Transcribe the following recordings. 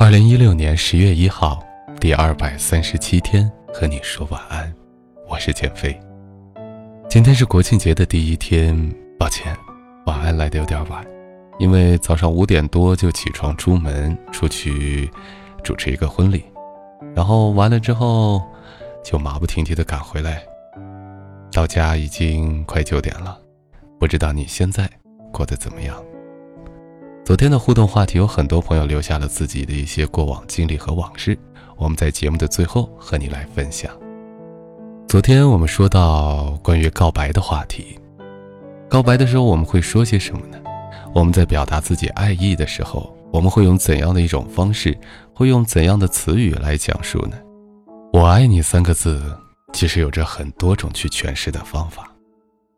二零一六年十月一号，第二百三十七天，和你说晚安。我是减肥。今天是国庆节的第一天，抱歉，晚安来的有点晚，因为早上五点多就起床出门出去主持一个婚礼，然后完了之后就马不停蹄的赶回来，到家已经快九点了。不知道你现在过得怎么样？昨天的互动话题有很多朋友留下了自己的一些过往经历和往事，我们在节目的最后和你来分享。昨天我们说到关于告白的话题，告白的时候我们会说些什么呢？我们在表达自己爱意的时候，我们会用怎样的一种方式，会用怎样的词语来讲述呢？我爱你三个字，其实有着很多种去诠释的方法。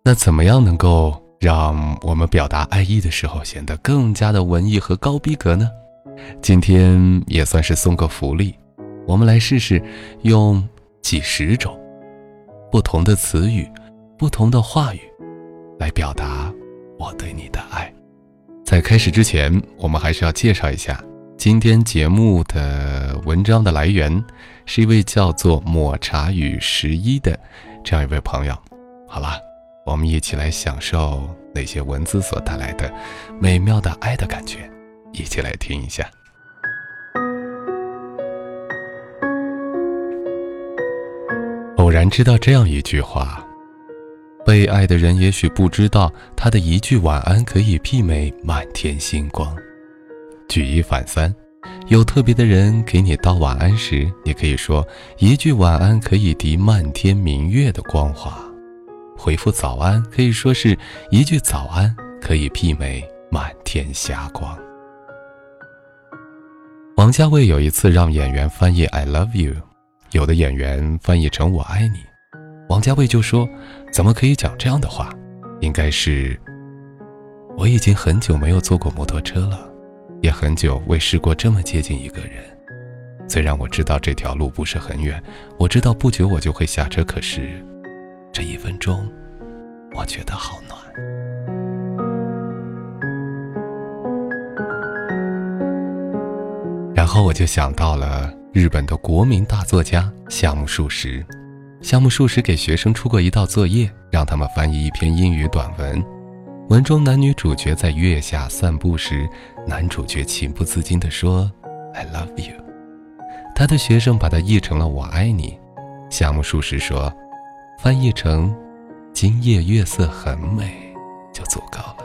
那怎么样能够让我们表达爱意的时候显得更加的文艺和高逼格呢？今天也算是送个福利，我们来试试用几十种不同的词语、不同的话语来表达我对你的爱。在开始之前，我们还是要介绍一下今天节目的文章的来源，是一位叫做抹茶与十一的这样一位朋友。好了。我们一起来享受那些文字所带来的美妙的爱的感觉，一起来听一下。偶然知道这样一句话：被爱的人也许不知道，他的一句晚安可以媲美满天星光。举一反三，有特别的人给你道晚安时，你可以说一句晚安可以抵漫天明月的光华。回复早安可以说是一句早安可以媲美满天霞光。王家卫有一次让演员翻译 "I love you"，有的演员翻译成我爱你，王家卫就说：怎么可以讲这样的话？应该是我已经很久没有坐过摩托车了，也很久未试过这么接近一个人。虽然我知道这条路不是很远，我知道不久我就会下车，可是。这一分钟，我觉得好暖。然后我就想到了日本的国民大作家夏目漱石。夏目漱石给学生出过一道作业，让他们翻译一篇英语短文。文中男女主角在月下散步时，男主角情不自禁地说：“I love you。”他的学生把它译成了“我爱你”。夏目漱石说。翻译成“今夜月色很美”就足够了。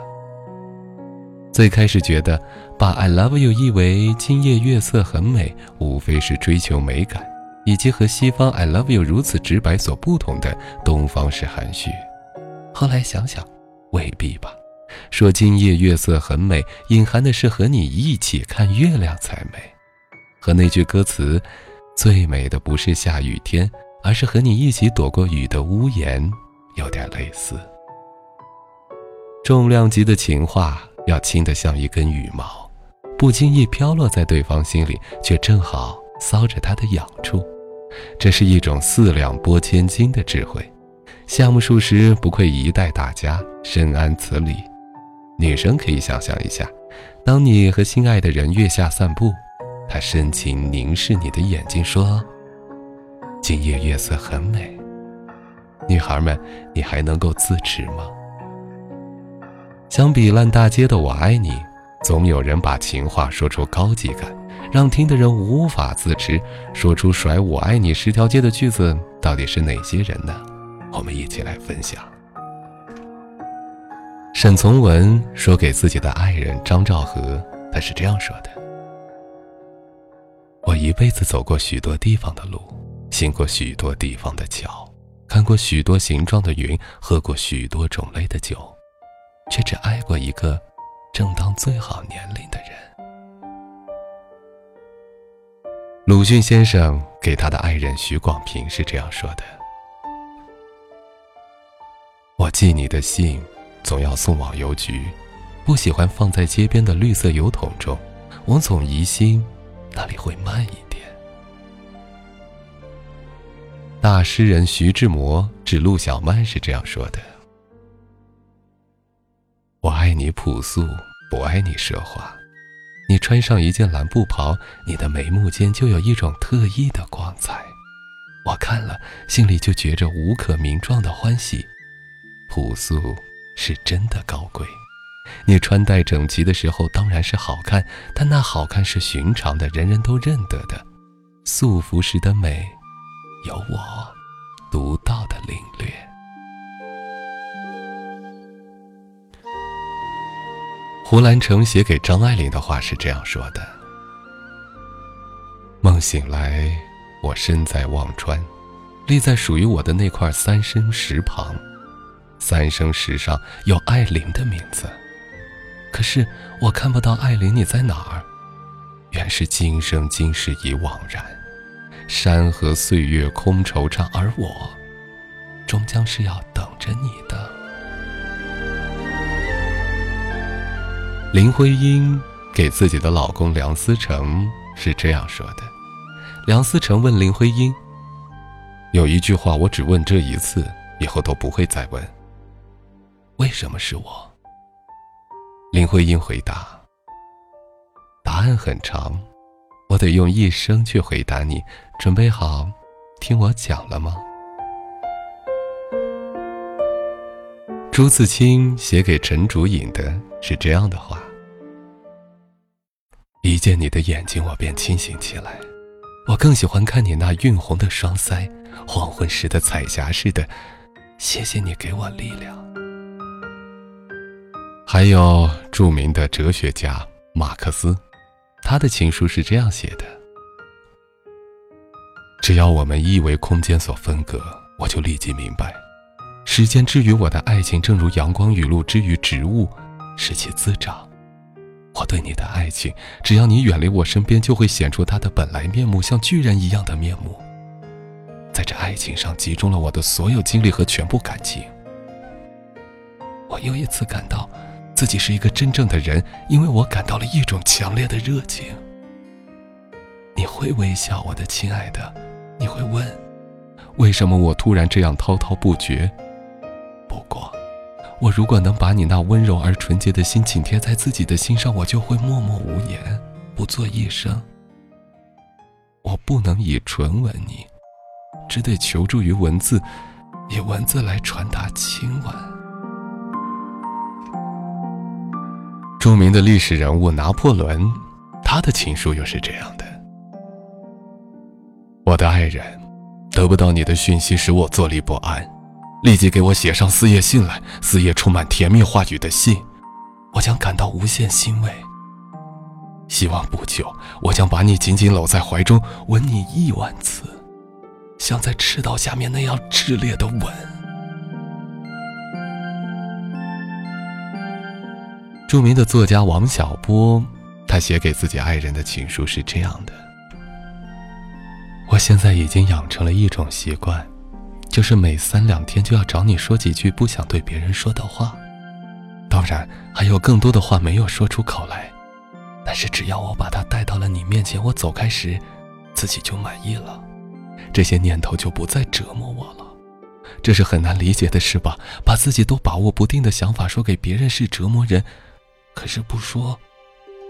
最开始觉得把 “I love you” 译为“今夜月色很美”，无非是追求美感，以及和西方 “I love you” 如此直白所不同的东方式含蓄。后来想想，未必吧。说“今夜月色很美”，隐含的是和你一起看月亮才美，和那句歌词“最美的不是下雨天”。而是和你一起躲过雨的屋檐，有点类似。重量级的情话要轻得像一根羽毛，不经意飘落在对方心里，却正好搔着他的痒处。这是一种四两拨千斤的智慧。夏目漱石不愧一代大家，深谙此理。女生可以想象一下，当你和心爱的人月下散步，他深情凝视你的眼睛，说。今夜月色很美，女孩们，你还能够自持吗？相比烂大街的“我爱你”，总有人把情话说出高级感，让听的人无法自持。说出甩“我爱你”十条街的句子，到底是哪些人呢？我们一起来分享。沈从文说给自己的爱人张兆和，他是这样说的：“我一辈子走过许多地方的路。”行过许多地方的桥，看过许多形状的云，喝过许多种类的酒，却只爱过一个正当最好年龄的人。鲁迅先生给他的爱人许广平是这样说的：“我寄你的信，总要送往邮局，不喜欢放在街边的绿色邮筒中，我总疑心那里会慢一点。”大诗人徐志摩指陆小曼是这样说的：“我爱你朴素，不爱你奢华。你穿上一件蓝布袍，你的眉目间就有一种特异的光彩。我看了，心里就觉着无可名状的欢喜。朴素是真的高贵。你穿戴整齐的时候当然是好看，但那好看是寻常的，人人都认得的。素服时的美，有我独到的领略。胡兰成写给张爱玲的话是这样说的：“梦醒来，我身在忘川，立在属于我的那块三生石旁，三生石上有爱玲的名字。”可是我看不到艾琳，你在哪儿？原是今生今世已惘然，山河岁月空惆怅，而我，终将是要等着你的。林徽因给自己的老公梁思成是这样说的：梁思成问林徽因：“有一句话，我只问这一次，以后都不会再问。为什么是我？”林徽因回答：“答案很长，我得用一生去回答你。准备好听我讲了吗？”朱自清写给陈竹影的是这样的话：“一见你的眼睛，我便清醒起来。我更喜欢看你那晕红的双腮，黄昏时的彩霞似的。谢谢你给我力量。”还有著名的哲学家马克思，他的情书是这样写的：“只要我们一为空间所分隔，我就立即明白，时间之于我的爱情，正如阳光雨露之于植物，使其滋长。我对你的爱情，只要你远离我身边，就会显出它的本来面目，像巨人一样的面目。在这爱情上集中了我的所有精力和全部感情。我又一次感到。”自己是一个真正的人，因为我感到了一种强烈的热情。你会微笑，我的亲爱的，你会问，为什么我突然这样滔滔不绝？不过，我如果能把你那温柔而纯洁的心紧贴在自己的心上，我就会默默无言，不做一声。我不能以唇吻你，只得求助于文字，以文字来传达亲吻。著名的历史人物拿破仑，他的情书又是这样的：“我的爱人，得不到你的讯息使我坐立不安，立即给我写上四页信来，四页充满甜蜜话语的信，我将感到无限欣慰。希望不久，我将把你紧紧搂在怀中，吻你亿万次，像在赤道下面那样炽烈的吻。”著名的作家王小波，他写给自己爱人的情书是这样的：“我现在已经养成了一种习惯，就是每三两天就要找你说几句不想对别人说的话。当然，还有更多的话没有说出口来，但是只要我把它带到了你面前，我走开时，自己就满意了，这些念头就不再折磨我了。这是很难理解的事吧？把自己都把握不定的想法说给别人是折磨人。”可是不说，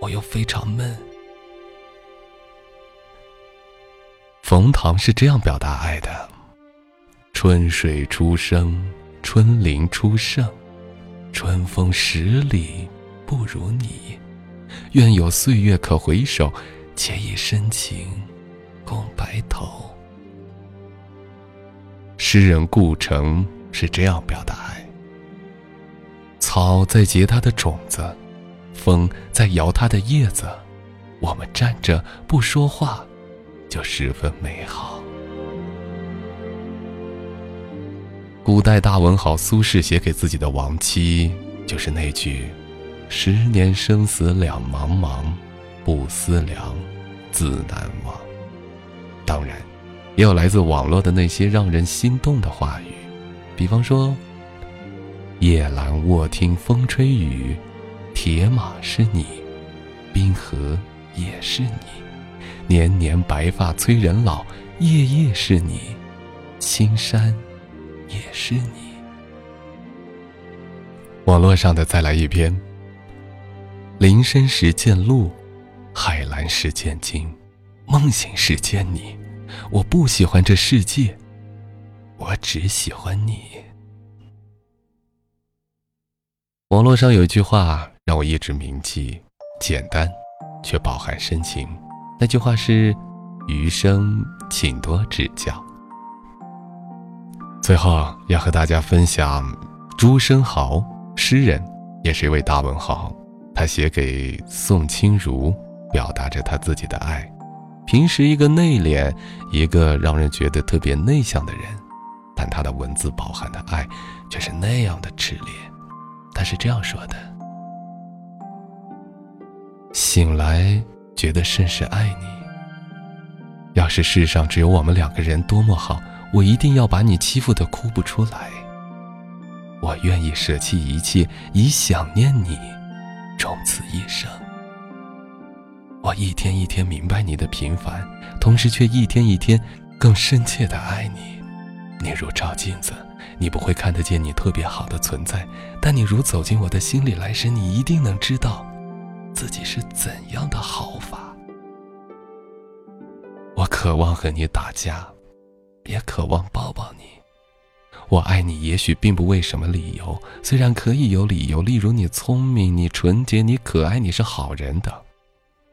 我又非常闷。冯唐是这样表达爱的：春水初生，春林初盛，春风十里不如你。愿有岁月可回首，且以深情共白头。诗人顾城是这样表达爱：草在结它的种子。风在摇它的叶子，我们站着不说话，就十分美好。古代大文豪苏轼写给自己的亡妻，就是那句：“十年生死两茫茫，不思量，自难忘。”当然，也有来自网络的那些让人心动的话语，比方说：“夜阑卧听风吹雨。”铁马是你，冰河也是你，年年白发催人老，夜夜是你，青山也是你。网络上的再来一篇。林深时见鹿，海蓝时见鲸，梦醒时见你。我不喜欢这世界，我只喜欢你。网络上有一句话让我一直铭记，简单却饱含深情。那句话是：“余生请多指教。”最后要和大家分享朱生豪，诗人，也是一位大文豪。他写给宋清如，表达着他自己的爱。平时一个内敛、一个让人觉得特别内向的人，但他的文字饱含的爱却是那样的炽烈。他是这样说的：“醒来觉得甚是爱你。要是世上只有我们两个人，多么好！”我一定要把你欺负的哭不出来。我愿意舍弃一切，以想念你，终此一生。我一天一天明白你的平凡，同时却一天一天更深切的爱你。你如照镜子，你不会看得见你特别好的存在，但你如走进我的心里来时，你一定能知道自己是怎样的好法。我渴望和你打架。也渴望抱抱你，我爱你，也许并不为什么理由，虽然可以有理由，例如你聪明，你纯洁，你可爱，你是好人的，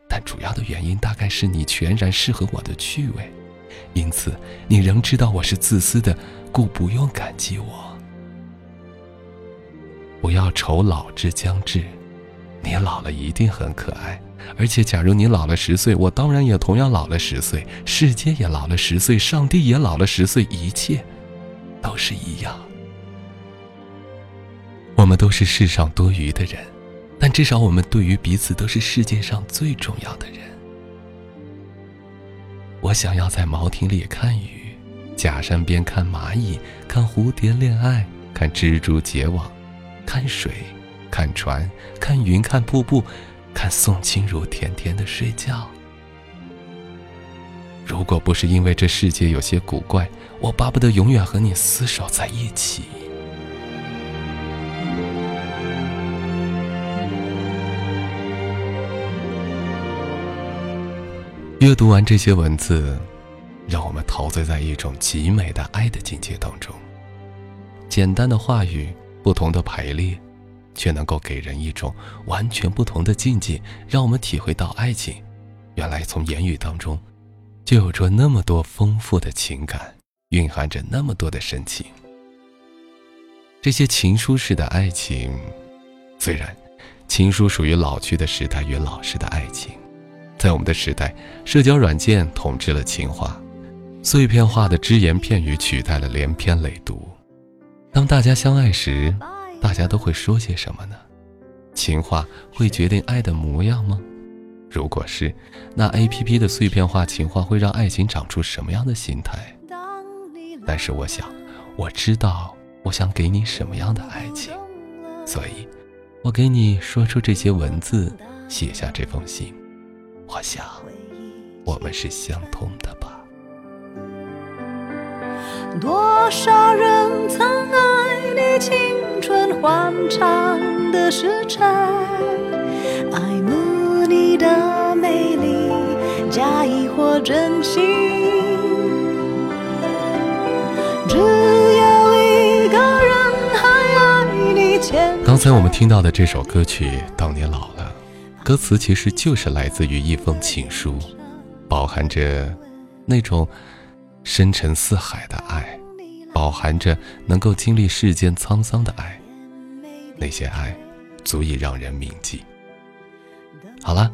但主要的原因大概是你全然适合我的趣味，因此你仍知道我是自私的，故不用感激我。不要愁老之将至，你老了一定很可爱。而且，假如你老了十岁，我当然也同样老了十岁，世界也老了十岁，上帝也老了十岁，一切都是一样。我们都是世上多余的人，但至少我们对于彼此都是世界上最重要的人。我想要在茅亭里看雨，假山边看蚂蚁，看蝴蝶恋爱，看蜘蛛结网，看水，看船，看云，看瀑布。看宋清如甜甜的睡觉。如果不是因为这世界有些古怪，我巴不得永远和你厮守在一起。阅读完这些文字，让我们陶醉在一种极美的爱的境界当中。简单的话语，不同的排列。却能够给人一种完全不同的境界，让我们体会到爱情，原来从言语当中，就有着那么多丰富的情感，蕴含着那么多的深情。这些情书式的爱情，虽然情书属于老去的时代与老式的爱情，在我们的时代，社交软件统治了情话，碎片化的只言片语取代了连篇累牍。当大家相爱时，大家都会说些什么呢？情话会决定爱的模样吗？如果是，那 A P P 的碎片化情话会让爱情长出什么样的心态？但是我想，我知道我想给你什么样的爱情，所以，我给你说出这些文字，写下这封信。我想，我们是相通的吧。多少人曾爱你青春欢畅的时辰，爱慕你的美丽，假意或真心。只有一个人还爱你。刚才我们听到的这首歌曲《当你老了》，歌词其实就是来自于一封情书，饱含着那种。深沉似海的爱，饱含着能够经历世间沧桑的爱，那些爱，足以让人铭记。好了，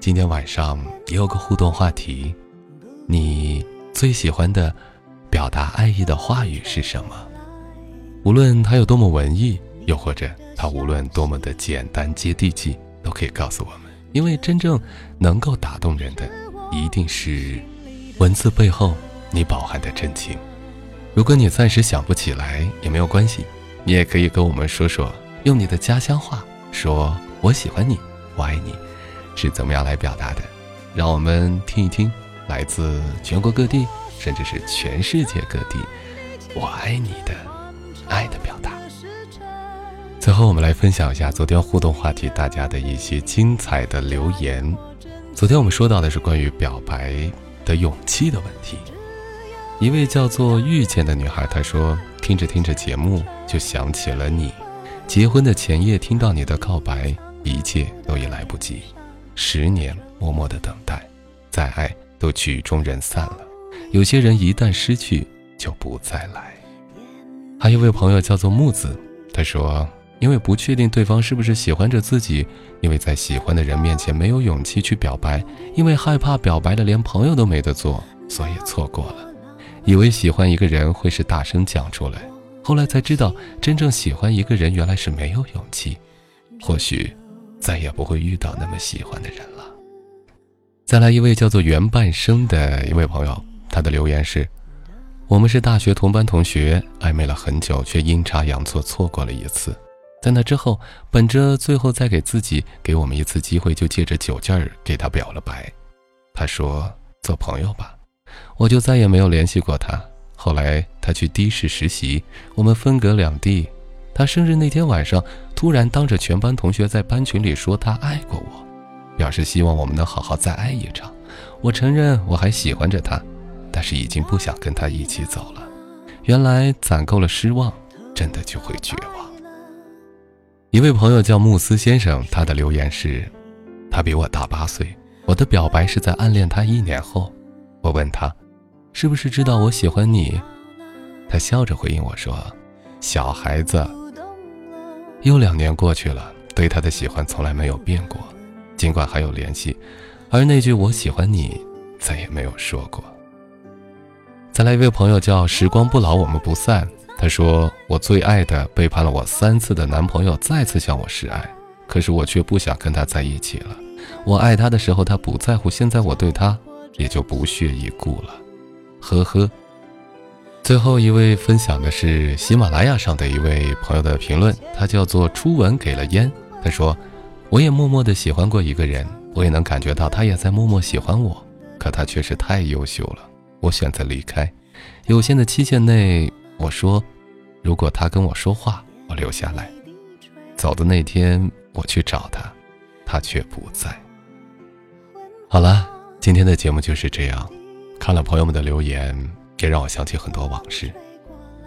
今天晚上也有个互动话题，你最喜欢的表达爱意的话语是什么？无论它有多么文艺，又或者它无论多么的简单接地气，都可以告诉我们。因为真正能够打动人的，一定是文字背后。你饱含的真情，如果你暂时想不起来也没有关系，你也可以跟我们说说，用你的家乡话说“我喜欢你，我爱你”，是怎么样来表达的？让我们听一听，来自全国各地，甚至是全世界各地，“我爱你”的爱的表达。最后，我们来分享一下昨天互动话题大家的一些精彩的留言。昨天我们说到的是关于表白的勇气的问题。一位叫做遇见的女孩，她说：“听着听着节目，就想起了你。结婚的前夜，听到你的告白，一切都已来不及。十年默默的等待，再爱都曲终人散了。有些人一旦失去，就不再来。”还有一位朋友叫做木子，他说：“因为不确定对方是不是喜欢着自己，因为在喜欢的人面前没有勇气去表白，因为害怕表白了连朋友都没得做，所以错过了。”以为喜欢一个人会是大声讲出来，后来才知道，真正喜欢一个人原来是没有勇气。或许，再也不会遇到那么喜欢的人了。再来一位叫做袁半生的一位朋友，他的留言是：我们是大学同班同学，暧昧了很久，却阴差阳错错过了一次。在那之后，本着最后再给自己给我们一次机会，就借着酒劲儿给他表了白。他说：做朋友吧。我就再也没有联系过他。后来他去的士实习，我们分隔两地。他生日那天晚上，突然当着全班同学在班群里说他爱过我，表示希望我们能好好再爱一场。我承认我还喜欢着他，但是已经不想跟他一起走了。原来攒够了失望，真的就会绝望。一位朋友叫慕斯先生，他的留言是：他比我大八岁，我的表白是在暗恋他一年后。我问他，是不是知道我喜欢你？他笑着回应我说：“小孩子。”又两年过去了，对他的喜欢从来没有变过，尽管还有联系，而那句“我喜欢你”再也没有说过。再来一位朋友叫“时光不老，我们不散”。他说：“我最爱的背叛了我三次的男朋友再次向我示爱，可是我却不想跟他在一起了。我爱他的时候他不在乎，现在我对他……”也就不屑一顾了，呵呵。最后一位分享的是喜马拉雅上的一位朋友的评论，他叫做初吻给了烟。他说：“我也默默的喜欢过一个人，我也能感觉到他也在默默喜欢我，可他确实太优秀了，我选择离开。有限的期限内，我说，如果他跟我说话，我留下来。走的那天，我去找他，他却不在。好了。”今天的节目就是这样，看了朋友们的留言，也让我想起很多往事。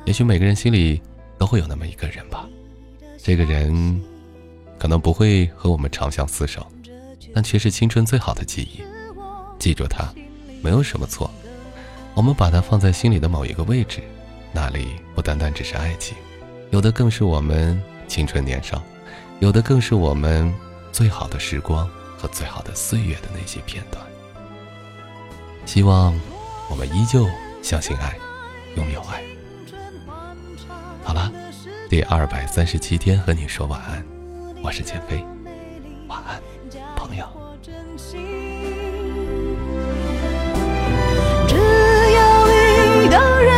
也许每个人心里都会有那么一个人吧，这个人可能不会和我们长相厮守，但却是青春最好的记忆。记住他，没有什么错。我们把他放在心里的某一个位置，那里不单单只是爱情，有的更是我们青春年少，有的更是我们最好的时光和最好的岁月的那些片段。希望我们依旧相信爱，拥有爱。好了，第二百三十七天和你说晚安，我是建飞，晚安，朋友。只要一个人。